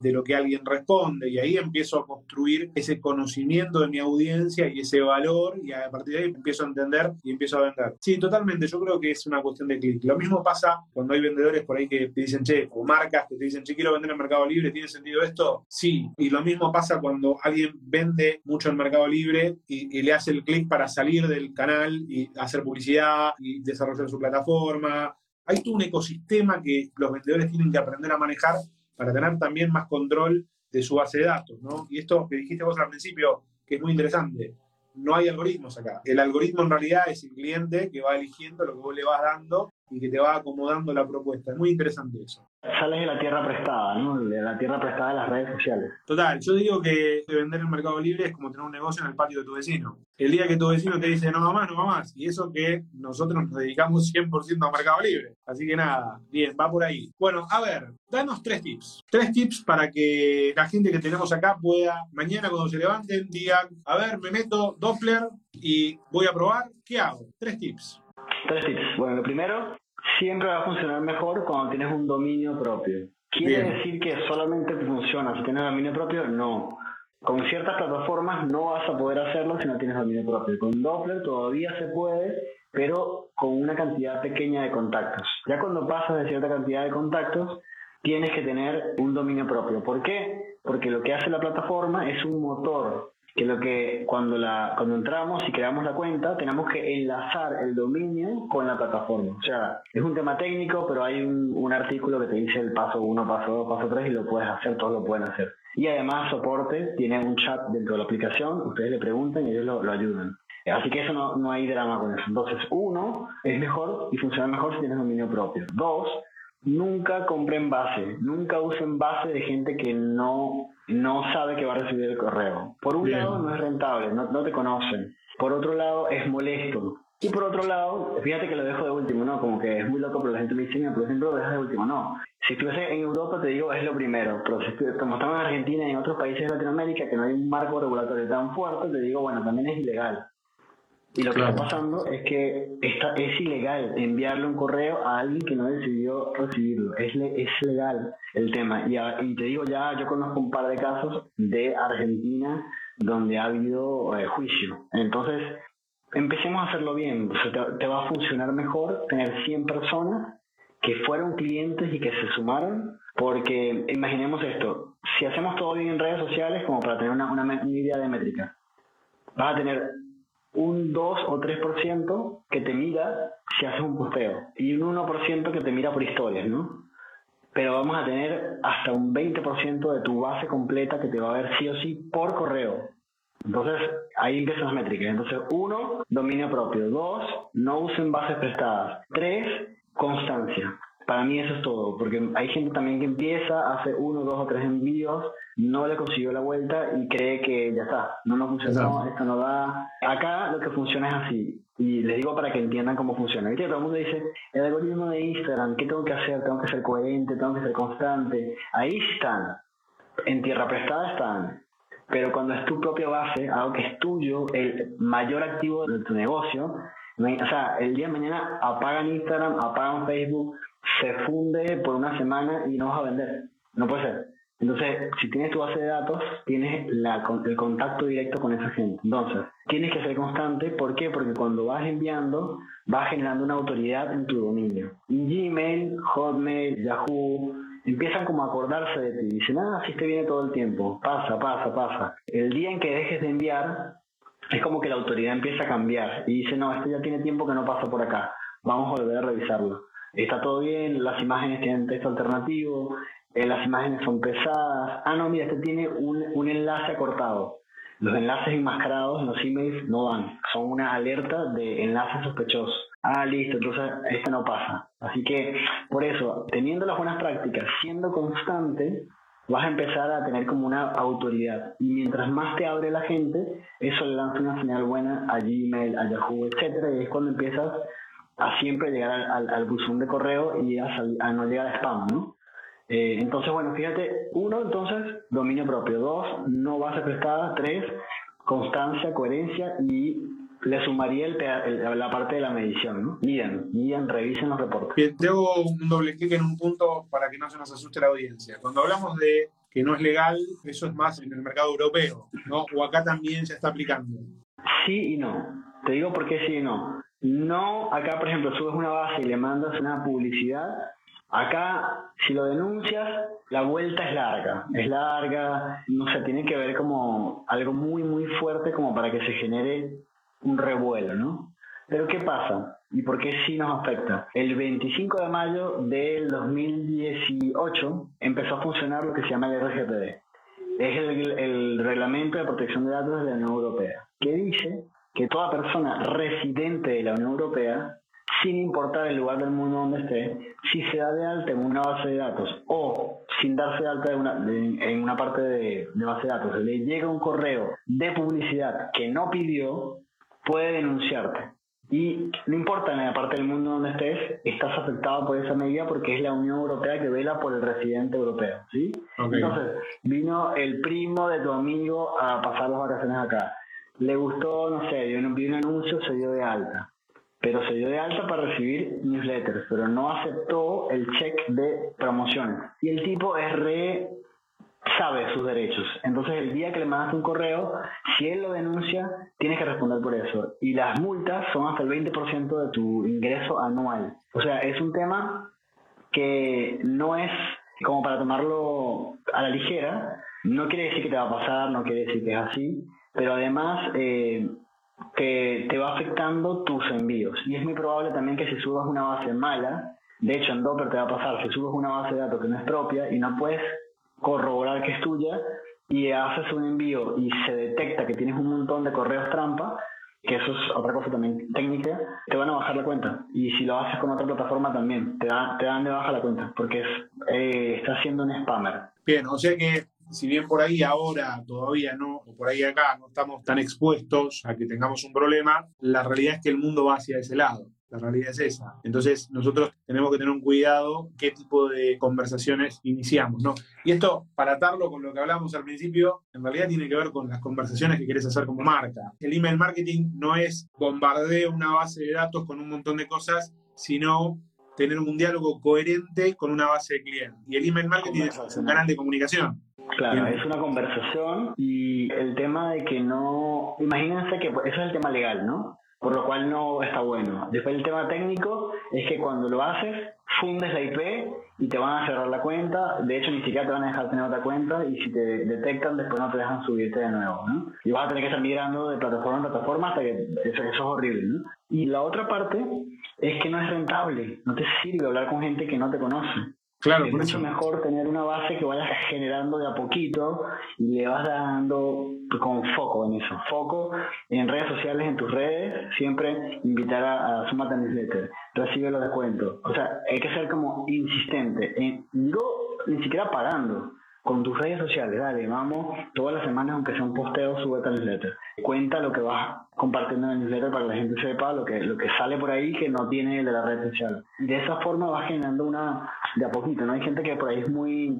de lo que alguien responde y ahí empiezo a construir ese conocimiento de mi audiencia y ese valor y a partir de ahí empiezo a entender y empiezo a vender. Sí, totalmente, yo creo que es una cuestión de clic. Lo mismo pasa cuando hay vendedores por ahí que te dicen, che, o marcas que te dicen, che, quiero vender en Mercado Libre, ¿tiene sentido esto? Sí, y lo mismo pasa cuando alguien vende mucho en Mercado Libre y, y le hace el clic para salir del canal y hacer publicidad y desarrollar su plataforma. Hay todo un ecosistema que los vendedores tienen que aprender a manejar para tener también más control de su base de datos, ¿no? Y esto que dijiste vos al principio, que es muy interesante, no hay algoritmos acá. El algoritmo en realidad es el cliente que va eligiendo lo que vos le vas dando y que te va acomodando la propuesta. Es muy interesante eso. Sales de la tierra prestada, ¿no? De la tierra prestada de las redes sociales. Total, yo digo que vender en el mercado libre es como tener un negocio en el patio de tu vecino. El día que tu vecino te dice no va más, no va más. Y eso que nosotros nos dedicamos 100% a mercado libre. Así que nada, bien, va por ahí. Bueno, a ver, danos tres tips. Tres tips para que la gente que tenemos acá pueda, mañana cuando se levanten, digan, a ver, me meto Doppler y voy a probar. ¿Qué hago? Tres tips. Tres tips. Bueno, lo primero, siempre va a funcionar mejor cuando tienes un dominio propio. ¿Quiere decir que solamente funciona si tienes dominio propio? No. Con ciertas plataformas no vas a poder hacerlo si no tienes dominio propio. Con Doppler todavía se puede, pero con una cantidad pequeña de contactos. Ya cuando pasas de cierta cantidad de contactos, tienes que tener un dominio propio. ¿Por qué? Porque lo que hace la plataforma es un motor que lo que cuando la cuando entramos y creamos la cuenta tenemos que enlazar el dominio con la plataforma. O sea, es un tema técnico, pero hay un, un artículo que te dice el paso 1, paso 2, paso 3 y lo puedes hacer, todos lo pueden hacer. Y además soporte, tiene un chat dentro de la aplicación, ustedes le preguntan y ellos lo, lo ayudan. Así que eso no, no hay drama con eso. Entonces, uno, es mejor y funciona mejor si tienes dominio propio. Dos, nunca compren base, nunca usen base de gente que no, no sabe que va a recibir el correo. Por un lado no es rentable, no, no te conocen. Por otro lado es molesto. Y por otro lado, fíjate que lo dejo de último, ¿no? Como que es muy loco, pero la gente me dice, por ejemplo, lo dejas de último. No. Si estuviese en Europa, te digo, es lo primero. Pero si como estamos en Argentina y en otros países de Latinoamérica, que no hay un marco regulatorio tan fuerte, te digo, bueno, también es ilegal. Y lo que está pasando es que está, es ilegal enviarle un correo a alguien que no decidió recibirlo. Es, es legal el tema. Y, y, te digo ya, yo conozco un par de casos de Argentina donde ha habido eh, juicio. Entonces, empecemos a hacerlo bien. te, te, va a funcionar mejor tener 100 personas que fueron clientes y que se sumaron. Porque imaginemos esto, si hacemos todo bien en redes sociales, como para tener una, una, una idea de métrica, vas a tener un 2 o 3% que te mira si haces un posteo y un 1% que te mira por historias, ¿no? Pero vamos a tener hasta un 20% de tu base completa que te va a ver sí o sí por correo. Entonces, ahí empiezan las métricas. Entonces, uno, dominio propio. Dos, no usen bases prestadas. Tres, constancia. Para mí eso es todo, porque hay gente también que empieza, hace uno, dos o tres envíos, no le consiguió la vuelta y cree que ya está, no nos funcionó, esto no da. Acá lo que funciona es así, y les digo para que entiendan cómo funciona. ¿Viste? Todo el mundo dice, el algoritmo de Instagram, ¿qué tengo que hacer? Tengo que ser coherente, tengo que ser constante. Ahí están, en tierra prestada están. Pero cuando es tu propia base, algo que es tuyo, el mayor activo de tu negocio, o sea, el día de mañana apagan Instagram, apagan Facebook, se funde por una semana y no vas a vender. No puede ser. Entonces, si tienes tu base de datos, tienes el contacto directo con esa gente. Entonces, tienes que ser constante. ¿Por qué? Porque cuando vas enviando, vas generando una autoridad en tu dominio. Gmail, Hotmail, Yahoo, empiezan como a acordarse de ti. Dicen, ah, si te viene todo el tiempo. Pasa, pasa, pasa. El día en que dejes de enviar, es como que la autoridad empieza a cambiar. Y dice, no, esto ya tiene tiempo que no pasa por acá. Vamos a volver a revisarlo está todo bien, las imágenes tienen texto alternativo, eh, las imágenes son pesadas, ah, no, mira, este tiene un, un enlace acortado. Los enlaces enmascarados en los emails no van, son una alerta de enlaces sospechosos. Ah, listo, entonces este no pasa. Así que, por eso, teniendo las buenas prácticas, siendo constante, vas a empezar a tener como una autoridad. Y mientras más te abre la gente, eso le lanza una señal buena a Gmail, a Yahoo, etcétera, y es cuando empiezas a siempre llegar al, al, buzón de correo y a, a no llegar a spam, ¿no? Eh, entonces, bueno, fíjate, uno, entonces, dominio propio. Dos, no base prestada. Tres, constancia, coherencia y le sumaría el, la parte de la medición, ¿no? Miren, miren, revisen los reportes. Bien, te hago un doble clic en un punto para que no se nos asuste la audiencia. Cuando hablamos de que no es legal, eso es más en el mercado europeo, ¿no? O acá también se está aplicando. Sí y no. Te digo por qué sí y no. No, acá por ejemplo subes una base y le mandas una publicidad. Acá, si lo denuncias, la vuelta es larga. Es larga, no sé, tiene que ver como algo muy, muy fuerte como para que se genere un revuelo, ¿no? Pero ¿qué pasa? ¿Y por qué sí nos afecta? El 25 de mayo del 2018 empezó a funcionar lo que se llama el RGPD. Es el, el Reglamento de Protección de Datos de la Unión Europea, que dice que toda persona residente de la Unión Europea, sin importar el lugar del mundo donde esté, si se da de alta en una base de datos o sin darse de alta en una parte de, base de datos, le llega un correo de publicidad que no pidió, puede denunciarte. Y no importa en la parte del mundo donde estés, estás afectado por esa medida porque es la Unión Europea que vela por el residente europeo, ¿sí? Entonces, vino el primo de tu amigo a pasar las vacaciones acá le gustó, no sé, vi un anuncio, se dio de alta. Pero se dio de alta para recibir newsletters, pero no aceptó el check de promociones. Y el tipo es re sabe sus derechos. Entonces, el día que le mandas un correo, si él lo denuncia, tienes que responder por eso. Y las multas son hasta el 20% de tu ingreso anual. O sea, es un tema que no es como para tomarlo a la ligera. No quiere decir que te va a pasar, no quiere decir que es así, pero además eh, que te va afectando tus envíos. Y es muy probable también que si subas una base mala, de hecho en Docker te va a pasar, si subes una base de datos que no es propia y no puedes corroborar que es tuya y haces un envío y se detecta que tienes un montón de correos trampa, que eso es otra cosa también técnica, te van a bajar la cuenta. Y si lo haces con otra plataforma también, te, te dan de baja la cuenta, porque es, eh, está siendo un spammer. Bien, o sea que si bien por ahí ahora todavía no, o por ahí acá no estamos tan expuestos a que tengamos un problema, la realidad es que el mundo va hacia ese lado. La realidad es esa. Entonces, nosotros tenemos que tener un cuidado qué tipo de conversaciones iniciamos, ¿no? Y esto, para atarlo con lo que hablamos al principio, en realidad tiene que ver con las conversaciones que quieres hacer como marca. El email marketing no es bombardeo una base de datos con un montón de cosas, sino tener un diálogo coherente con una base de clientes. Y el email marketing es un canal de comunicación. Claro, es una conversación y el tema de que no, imagínense que eso es el tema legal, ¿no? Por lo cual no está bueno. Después el tema técnico es que cuando lo haces, fundes la IP y te van a cerrar la cuenta. De hecho, ni siquiera te van a dejar tener otra cuenta y si te detectan, después no te dejan subirte de nuevo, ¿no? Y vas a tener que estar migrando de plataforma en plataforma hasta que eso, eso es horrible, ¿no? Y la otra parte es que no es rentable. No te sirve hablar con gente que no te conoce. Claro, es mucho mejor tener una base que vayas generando de a poquito y le vas dando con foco en eso. Foco en redes sociales, en tus redes, siempre invitar a, a Sumata Newsletter, recibe los descuentos. O sea, hay que ser como insistente. En, digo, ni siquiera pagando con tus redes sociales, dale, vamos, todas las semanas, aunque sea un posteo, sube a newsletter. Cuenta lo que vas compartiendo en el newsletter para que la gente sepa lo que, lo que sale por ahí que no tiene de la red social. De esa forma vas generando una, de a poquito, ¿no? Hay gente que por ahí es muy,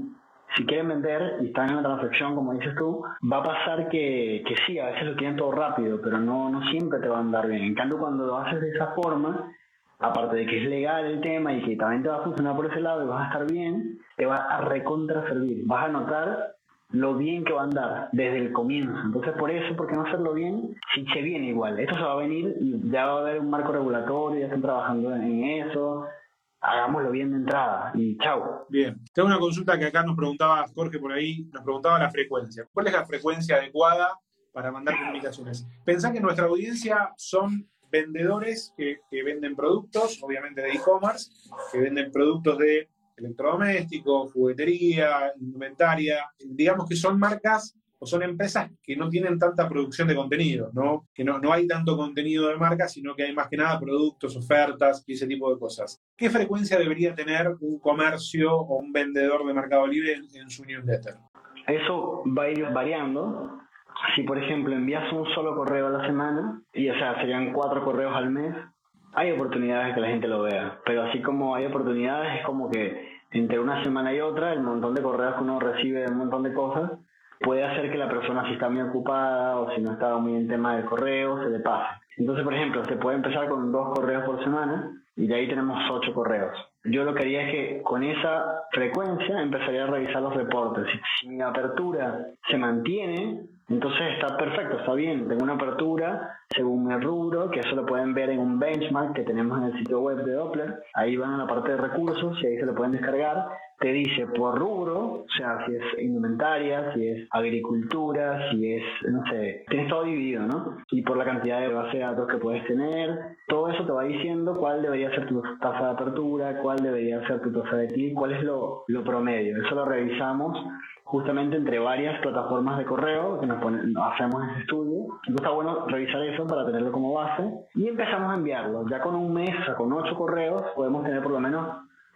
si quieren vender y están en la transacción, como dices tú, va a pasar que, que sí, a veces lo quieren todo rápido, pero no, no siempre te va a andar bien. En cambio, cuando lo haces de esa forma, aparte de que es legal el tema y que también te va a funcionar por ese lado y vas a estar bien, te va a recontra servir. Vas a notar lo bien que va a andar desde el comienzo. Entonces, por eso, ¿por qué no hacerlo bien? Si se viene igual. Esto se va a venir y ya va a haber un marco regulatorio, ya están trabajando en eso. Hagámoslo bien de entrada y chao. Bien. Tengo una consulta que acá nos preguntaba Jorge por ahí, nos preguntaba la frecuencia. ¿Cuál es la frecuencia adecuada para mandar comunicaciones? Pensá que nuestra audiencia son vendedores que, venden productos, obviamente de e-commerce, que venden productos de electrodoméstico, juguetería, indumentaria, digamos que son marcas o son empresas que no tienen tanta producción de contenido, ¿no? que no, no hay tanto contenido de marca, sino que hay más que nada productos, ofertas y ese tipo de cosas. ¿Qué frecuencia debería tener un comercio o un vendedor de Mercado Libre en, su newsletter? Eso va a ir variando. Si, por ejemplo, envías un solo correo a la semana, y o sea, serían cuatro correos al mes, hay oportunidades de que la gente lo vea. Pero así como hay oportunidades, es como que entre una semana y otra, el montón de correos que uno recibe de un montón de cosas, puede hacer que la persona si está muy ocupada o si no está muy en tema de correo, se le pase. Entonces, por ejemplo, se puede empezar con dos correos por semana y de ahí tenemos ocho correos. Yo lo que haría es que con esa frecuencia empezaría a revisar los reportes. Si, mi apertura se mantiene, entonces está perfecto, está bien. Tengo una apertura según mi rubro, que eso lo pueden ver en un benchmark que tenemos en el sitio web de Doppler. Ahí van a la parte de recursos y ahí se lo pueden descargar te dice por rubro, o sea, si es indumentaria, si es agricultura, si es, no sé, tienes todo dividido, ¿no? Y por la cantidad de base de datos que puedes tener, todo eso te va diciendo cuál debería ser tu tasa de apertura, cuál debería ser tu tasa de clic, cuál es lo, lo promedio. Eso lo revisamos justamente entre varias plataformas de correo que nos hacemos ese estudio. Entonces está bueno revisar eso para tenerlo como base y empezamos a enviarlo. Ya con un mes, o con ocho correos, podemos tener por lo menos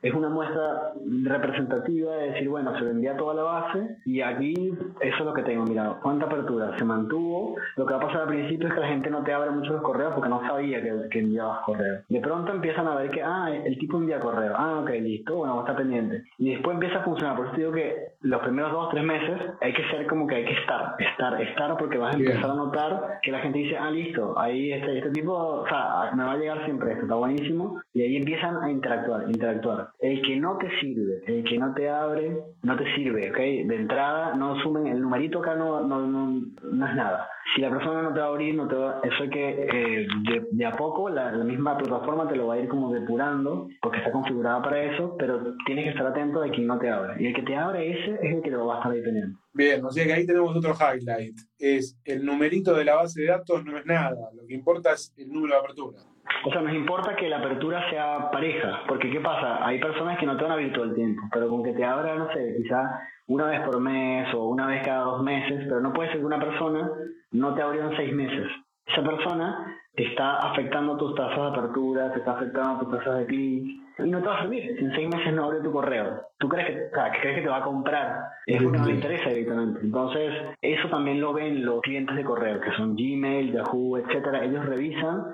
es una muestra representativa de decir, bueno, se vendía toda la base y aquí eso es lo que tengo, mira, cuánta apertura se mantuvo. Lo que va a pasar al principio es que la gente no te abre mucho los correos porque no sabía que, que enviabas correo. De pronto empiezan a ver que, ah, el tipo envía correo, ah, ok, listo, bueno, está pendiente. Y después empieza a funcionar. Por eso digo que los primeros dos o tres meses hay que ser como que hay que estar, estar, estar, porque vas a empezar a notar que la gente dice, ah, listo, ahí este, este tipo, o sea, me va a llegar siempre esto, está buenísimo. Y ahí empiezan a interactuar, interactuar. El que no te sirve, el que no te abre, no te sirve, ¿ok? De entrada, no sumen, el numerito acá no, no, no, no es nada. Si la persona no te va a abrir, no te va, eso hay que, eh, de, a poco, la, misma plataforma te lo va a ir como depurando, porque está configurada para eso, pero tienes que estar atento de quién no te abre. Y el que te abre ese es el que lo va a estar dependiendo. Bien, o sea que ahí tenemos otro highlight. Es el numerito de la base de datos no es nada, lo que importa es el número de apertura. O sea, nos importa que la apertura sea pareja, porque ¿qué pasa? Hay personas que no te van a abrir todo el tiempo, pero con que te abra, no sé, quizás una vez por mes o una vez cada dos meses, pero no puede ser que una persona no te abrió en seis meses. Esa persona te está afectando tus tasas de apertura, te está afectando tus tasas de clic, y no te va a servir. Si en seis meses no abre tu correo, tú crees que, o sea, crees que te va a comprar, es porque no le interesa directamente. Entonces, eso también lo ven los clientes de correo, que son Gmail, Yahoo, etcétera. Ellos revisan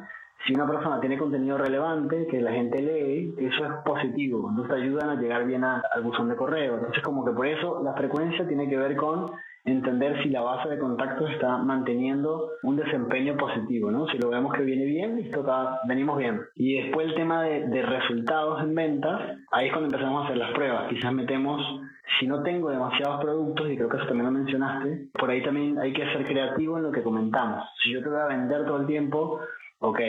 si una persona tiene contenido relevante que la gente lee, eso es positivo, te ayudan a llegar bien al buzón de correo. Entonces como que por eso la frecuencia tiene que ver con entender si la base de contactos está manteniendo un desempeño positivo, ¿no? Si lo vemos que viene bien, listo, venimos bien. Y después el tema de, de resultados en ventas, ahí es cuando empezamos a hacer las pruebas. Quizás metemos si no tengo demasiados productos, y creo que eso también lo mencionaste, por ahí también hay que ser creativo en lo que comentamos. Si yo te voy a vender todo el tiempo ok,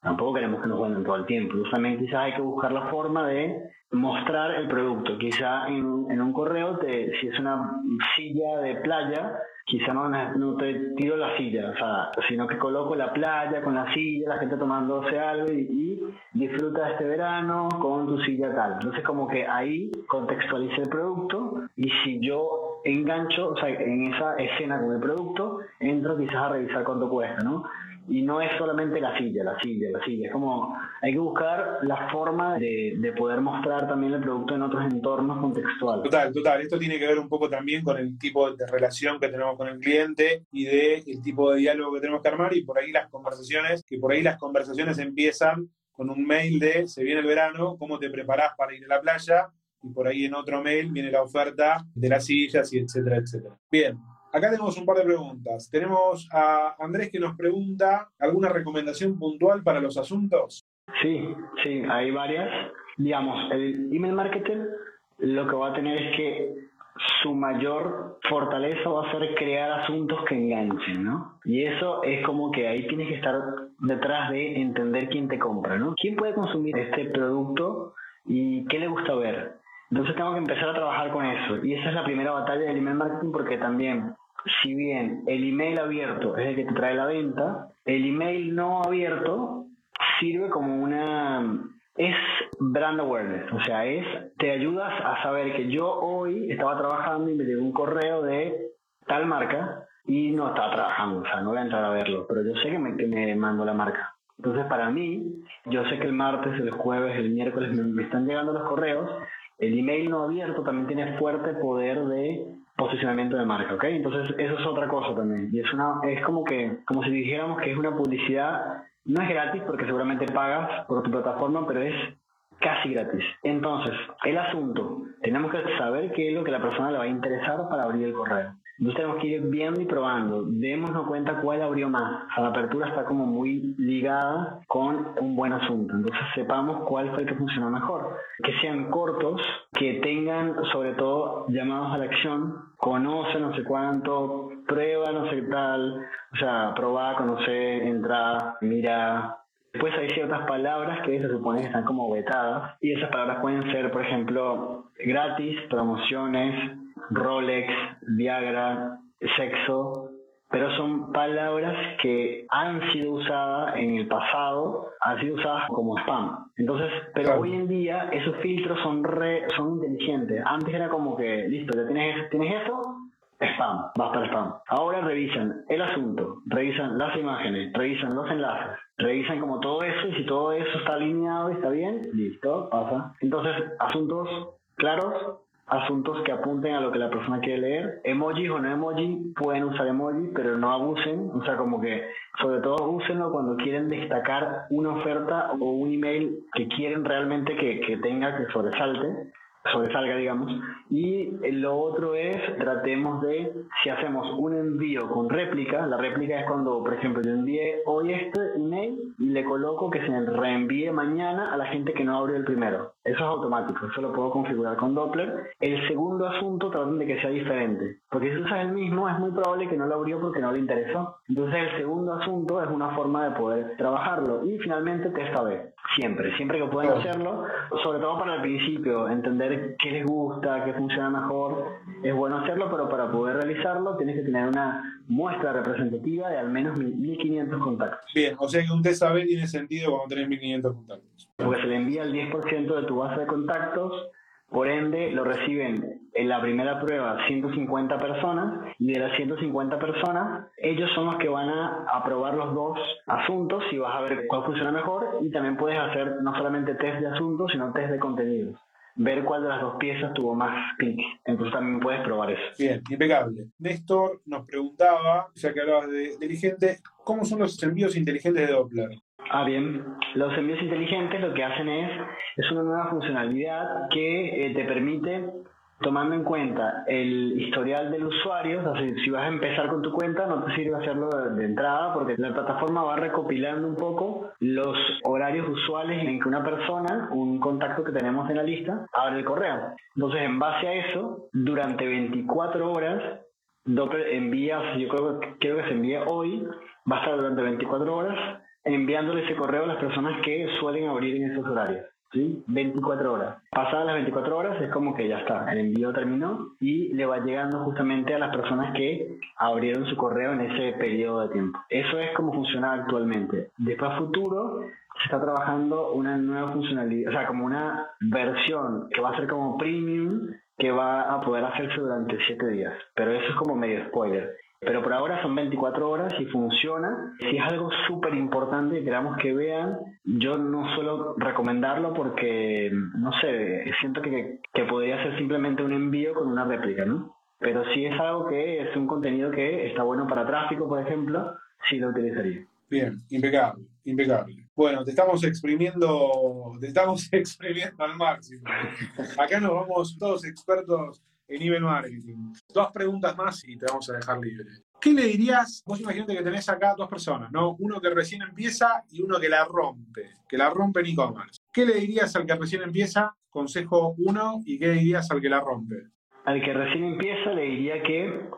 tampoco queremos que nos vendan todo el tiempo. También quizás hay que buscar la forma de mostrar el producto. Quizá en, un correo, te, si es una silla de playa, quizá no, no, te tiro la silla, o sea, sino que coloco la playa con la silla, la gente tomándose algo y, y disfruta este verano con tu silla tal. Entonces como que ahí contextualice el producto y si yo engancho, o sea, en esa escena con el producto, entro quizás a revisar cuánto cuesta, ¿no? Y no es solamente la silla, la silla, la silla. Es como hay que buscar la forma de, de, poder mostrar también el producto en otros entornos contextuales. Total, total. Esto tiene que ver un poco también con el tipo de relación que tenemos con el cliente y de el tipo de diálogo que tenemos que armar y por ahí las conversaciones, que por ahí las conversaciones empiezan con un mail de se viene el verano, cómo te preparás para ir a la playa y por ahí en otro mail viene la oferta de las sillas y etcétera, etcétera. Bien, Acá tenemos un par de preguntas. Tenemos a Andrés que nos pregunta, ¿alguna recomendación puntual para los asuntos? Sí, sí, hay varias. Digamos, el email marketer lo que va a tener es que su mayor fortaleza va a ser crear asuntos que enganchen, ¿no? Y eso es como que ahí tienes que estar detrás de entender quién te compra, ¿no? ¿Quién puede consumir este producto y qué le gusta ver? Entonces tengo que empezar a trabajar con eso. Y esa es la primera batalla del email marketing porque también si bien el email abierto es el que te trae la venta, el email no abierto sirve como una es brand awareness, o sea, es te ayudas a saber que yo hoy estaba trabajando y me llegó un correo de tal marca y no estaba trabajando, o sea, no voy a entrar a verlo, pero yo sé que me, me mando la marca. Entonces, para mí, yo sé que el martes, el jueves, el miércoles me, están llegando los correos. El email no abierto también tiene fuerte poder de posicionamiento de marca, ¿ok? Entonces, eso es otra cosa también. Y es, una, es como que, como si dijéramos que es una publicidad, no es gratis porque seguramente pagas por tu plataforma, pero es casi gratis. Entonces, el asunto, tenemos que saber qué es lo que la persona le va a interesar para abrir el correo. Entonces tenemos que ir viendo y probando. Démonos cuenta cuál abrió más. la apertura está como muy ligada con un buen asunto. Entonces sepamos cuál fue el que funcionó mejor. Que sean cortos, que tengan sobre todo llamados a la acción, conoce no sé cuánto, prueba no sé tal, o sea, probar, conocer, entrar, mira, Después hay ciertas palabras que se supone que están como vetadas y esas palabras pueden ser, por ejemplo, gratis, promociones, Rolex, Viagra, sexo, pero son palabras que han sido usadas en el pasado, han sido usadas como spam. Entonces, pero hoy en día esos filtros son re, son inteligentes. Antes era como que, listo, ya tienes, tienes esto, spam, vas para spam. Ahora revisan el asunto, revisan las imágenes, revisan los enlaces, revisan como todo eso y si todo eso está alineado y está bien, listo, pasa. Entonces, asuntos claros, asuntos que apunten a lo que la persona quiere leer. Emojis o no emoji, pueden usar emoji, pero no abusen. O sea, como que sobre todo úsenlo cuando quieren destacar una oferta o un email que quieren realmente que, que tenga, que sobresalte sobresalga, digamos. Y lo otro es, tratemos de, si hacemos un envío con réplica, la réplica es cuando, por ejemplo, yo envié hoy este email y le coloco que se reenvíe mañana a la gente que no abrió el primero. Eso es automático, eso lo puedo configurar con Doppler. El segundo asunto, traten de que sea diferente, porque si usas el mismo, es muy probable que no lo abrió porque no le interesó. Entonces, el segundo asunto es una forma de poder trabajarlo. Y finalmente, testa B. Siempre, siempre que pueden hacerlo, sobre todo para el principio, entender qué les gusta, qué funciona mejor, es bueno hacerlo, pero para poder realizarlo tienes que tener una muestra representativa de al menos 1500 contactos. Bien, o sea que un test AB tiene sentido cuando tenés 1500 contactos. Porque se le envía el 10% de tu base de contactos por ende, lo reciben en la primera prueba 150 personas y de las 150 personas, ellos son los que van a aprobar los dos asuntos y vas a ver cuál funciona mejor y también puedes hacer no solamente test de asuntos, sino test de contenidos. Ver cuál de las dos piezas tuvo más clics. Entonces también puedes probar eso. Bien, impecable. Néstor nos preguntaba, ya que hablabas de inteligente, ¿cómo son los envíos inteligentes de Doppler? Ah, bien. Los envíos inteligentes lo que hacen es, es una nueva funcionalidad que eh, te permite, tomando en cuenta el historial del usuario, o sea, si, vas a empezar con tu cuenta, no te sirve hacerlo de, entrada porque la plataforma va recopilando un poco los horarios usuales en que una persona, un contacto que tenemos en la lista, abre el correo. Entonces, en base a eso, durante 24 horas, envía, yo creo, creo que se envía hoy, va a estar durante 24 horas enviándole ese correo a las personas que suelen abrir en esos horarios. ¿sí? 24 horas. Pasadas las 24 horas es como que ya está, el envío terminó y le va llegando justamente a las personas que abrieron su correo en ese periodo de tiempo. Eso es como funciona actualmente. Después a futuro se está trabajando una nueva funcionalidad, o sea, como una versión que va a ser como premium que va a poder hacerse durante 7 días. Pero eso es como medio spoiler. Pero por ahora son 24 horas y funciona. Si es algo súper importante que queramos que vean, yo no suelo recomendarlo porque, no sé, siento que, que podría ser simplemente un envío con una réplica, ¿no? Pero si es algo que es un contenido que está bueno para tráfico, por ejemplo, sí lo utilizaría. Bien, impecable, impecable. Bueno, te estamos exprimiendo, te estamos exprimiendo al máximo. Acá nos vamos todos expertos en nivel marketing. Dos preguntas más y te vamos a dejar libre. ¿Qué le dirías? Vos imagínate que tenés acá dos personas, ¿no? Uno que recién empieza y uno que la rompe, que la rompe en e-commerce. ¿Qué le dirías al que recién empieza? Consejo uno, ¿y qué le dirías al que la rompe? Al que recién empieza le diría que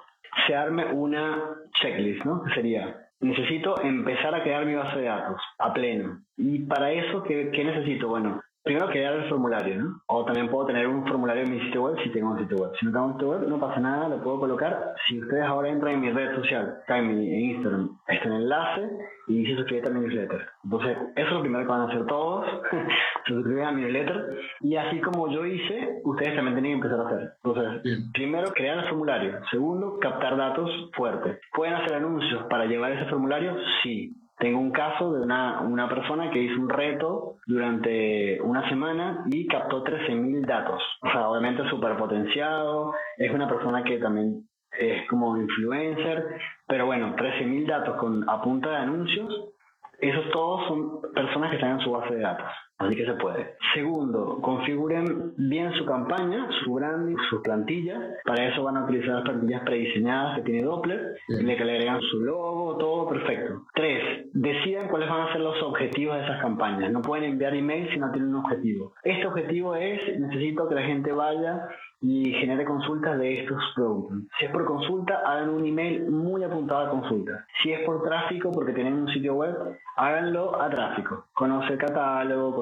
se arme una checklist, ¿no? Que sería, necesito empezar a crear mi base de datos a pleno. Y para eso, ¿qué, qué necesito? Bueno, primero crear el formulario, ¿no? O también puedo tener un formulario en mi sitio web si tengo un sitio web. Si no tengo un sitio web, no pasa nada, lo puedo colocar. Si ustedes ahora entran en mi red social, acá en mi Instagram, está el enlace y dice suscribirte a mi newsletter. Entonces, eso es lo primero que van a hacer todos, suscribir a mi newsletter. Y así como yo hice, ustedes también tienen que empezar a hacer. Entonces, primero, crear el formulario. Segundo, captar datos fuertes. ¿Pueden hacer anuncios para llevar ese formulario? Sí. Tengo un caso de una, una persona que hizo un reto durante una semana y captó 13.000 datos. O sea, obviamente súper potenciado. Es una persona que también es como influencer. Pero bueno, 13.000 datos con, a punta de anuncios. Esos todos son personas que están en su base de datos. Así que se puede. Segundo, configuren bien su campaña, su branding, sus plantillas. Para eso van a utilizar las plantillas prediseñadas que tiene Doppler, y le agregan su logo, todo perfecto. Tres, decidan cuáles van a ser los objetivos de esas campañas. No pueden enviar email si no tienen un objetivo. Este objetivo es, necesito que la gente vaya y genere consultas de estos productos. Si es por consulta, hagan un email muy apuntado a consulta. Si es por tráfico, porque tienen un sitio web, háganlo a tráfico. Conoce el catálogo,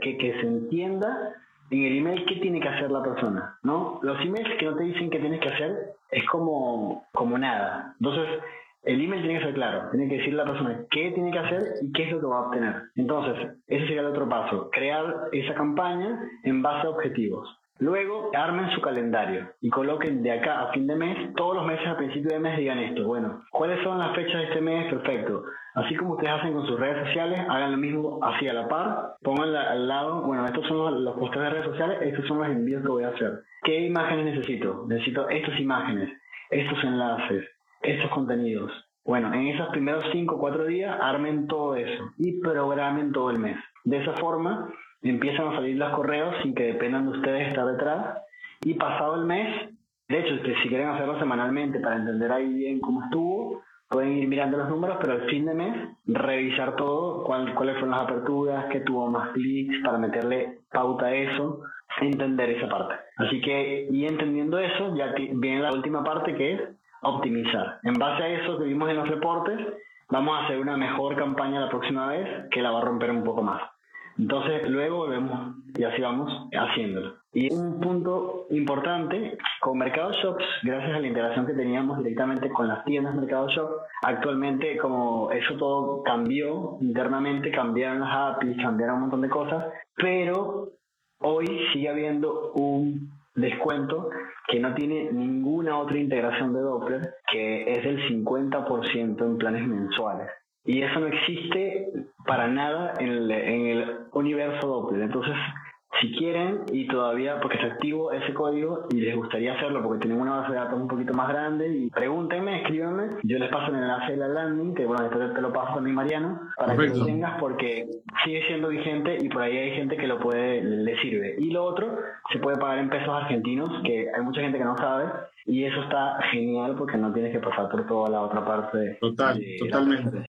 que, que se entienda en el email qué tiene que hacer la persona, ¿no? Los emails que no te dicen qué tienes que hacer es como, como nada. Entonces, el email tiene que ser claro, tiene que decir la persona qué tiene que hacer y qué es lo que va a obtener. Entonces, ese sería el otro paso, crear esa campaña en base a objetivos. Luego, armen su calendario y coloquen de acá a fin de mes, todos los meses a principio de mes digan esto. Bueno, ¿cuáles son las fechas de este mes? Perfecto. Así como ustedes hacen con sus redes sociales, hagan lo mismo así a la par. Pongan al lado, bueno, estos son los posteos de redes sociales, estos son los envíos que voy a hacer. ¿Qué imágenes necesito? Necesito estas imágenes, estos enlaces, estos contenidos. Bueno, en esos primeros 5 o 4 días armen todo eso y programen todo el mes. De esa forma, empiezan a salir los correos sin que dependan de ustedes estar detrás y pasado el mes, de hecho, si quieren hacerlo semanalmente para entender ahí bien cómo estuvo, pueden ir mirando los números, pero al fin de mes revisar todo, cuáles fueron las aperturas, qué tuvo más clics, para meterle pauta a eso, entender esa parte. Así que, y entendiendo eso, ya viene la última parte que es optimizar. En base a eso que vimos en los reportes, vamos a hacer una mejor campaña la próxima vez que la va a romper un poco más. Entonces luego volvemos y así vamos haciéndolo. Y un punto importante, con Mercado Shops, gracias a la integración que teníamos directamente con las tiendas Mercado Shop, actualmente como eso todo cambió internamente, cambiaron las APIs, cambiaron un montón de cosas, pero hoy sigue habiendo un descuento que no tiene ninguna otra integración de Doppler, que es del 50% en planes mensuales. Y eso no existe para nada en en el universo Doppler. Entonces, si quieren y todavía, porque está activo ese código y les gustaría hacerlo porque tienen una base de datos un poquito más grande, y pregúntenme, escríbanme, yo les paso el enlace de la landing, que bueno, después te lo paso a mi Mariano, para que lo tengas porque sigue siendo vigente y por ahí hay gente que lo puede, le sirve. Y lo otro, se puede pagar en pesos argentinos, que hay mucha gente que no sabe, y eso está genial porque no tienes que pasar por toda la otra parte. Total, totalmente.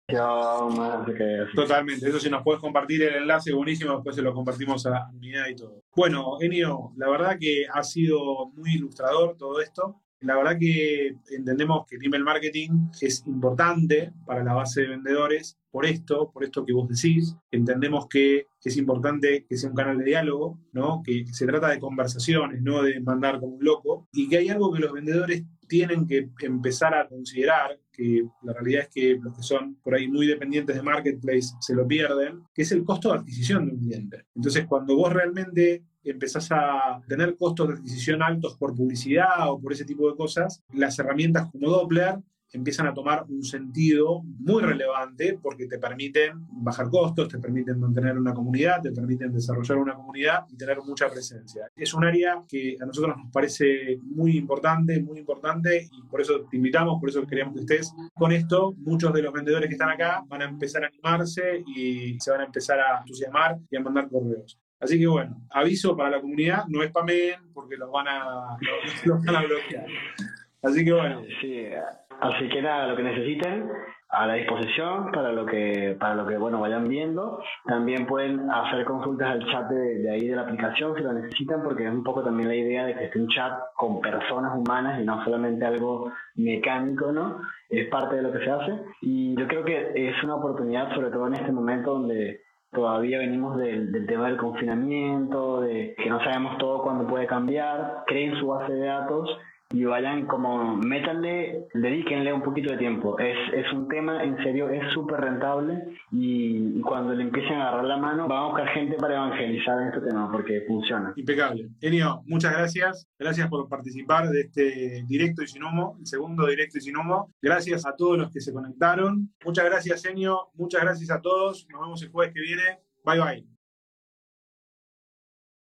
Totalmente. Eso si nos puedes compartir el enlace, buenísimo. Después se lo compartimos a la unidad y todo. Bueno, Enio, la verdad que ha sido muy ilustrador todo esto. La verdad que entendemos que el email marketing es importante para la base de vendedores por esto, por esto que vos decís. Entendemos que es importante que sea un canal de diálogo, ¿no? que se trata de conversaciones, no de mandar como un loco, y que hay algo que los vendedores tienen que empezar a considerar, que la realidad es que los que son por ahí muy dependientes de marketplace se lo pierden, que es el costo de adquisición de un cliente. Entonces, cuando vos realmente empezás a tener costos de adquisición altos por publicidad o por ese tipo de cosas, las herramientas como Doppler empiezan a tomar un sentido muy relevante porque te permiten bajar costos, te permiten mantener una comunidad, te permiten desarrollar una comunidad y tener mucha presencia. Es un área que a nosotros nos parece muy importante, muy importante y por eso te invitamos, por eso queríamos que estés con esto. Muchos de los vendedores que están acá van a empezar a animarse y se van a empezar a entusiasmar y a mandar correos. Así que bueno, aviso para la comunidad, no spamen porque los van a, los, van a bloquear. Así que bueno. Sí, así que nada, lo que necesiten a la disposición para lo que para lo que bueno vayan viendo. También pueden hacer consultas al chat de, ahí de la aplicación si lo necesitan porque es un poco también la idea de que esté un chat con personas humanas y no solamente algo mecánico, ¿no? Es parte de lo que se hace y yo creo que es una oportunidad sobre todo en este momento donde todavía venimos del, del, tema del confinamiento, de que no sabemos todo cuándo puede cambiar, creen su base de datos y vayan como, métanle, dedíquenle un poquito de tiempo. Es, es un tema, en serio, es súper rentable y, cuando le empiecen a agarrar la mano, van a buscar gente para evangelizar en este tema porque funciona. Impecable. Enio, muchas gracias. Gracias por participar de este directo y sin el segundo directo y sin. Gracias a todos los que se conectaron. Muchas gracias, Enio. Muchas gracias a todos. Nos vemos el jueves que viene. Bye bye.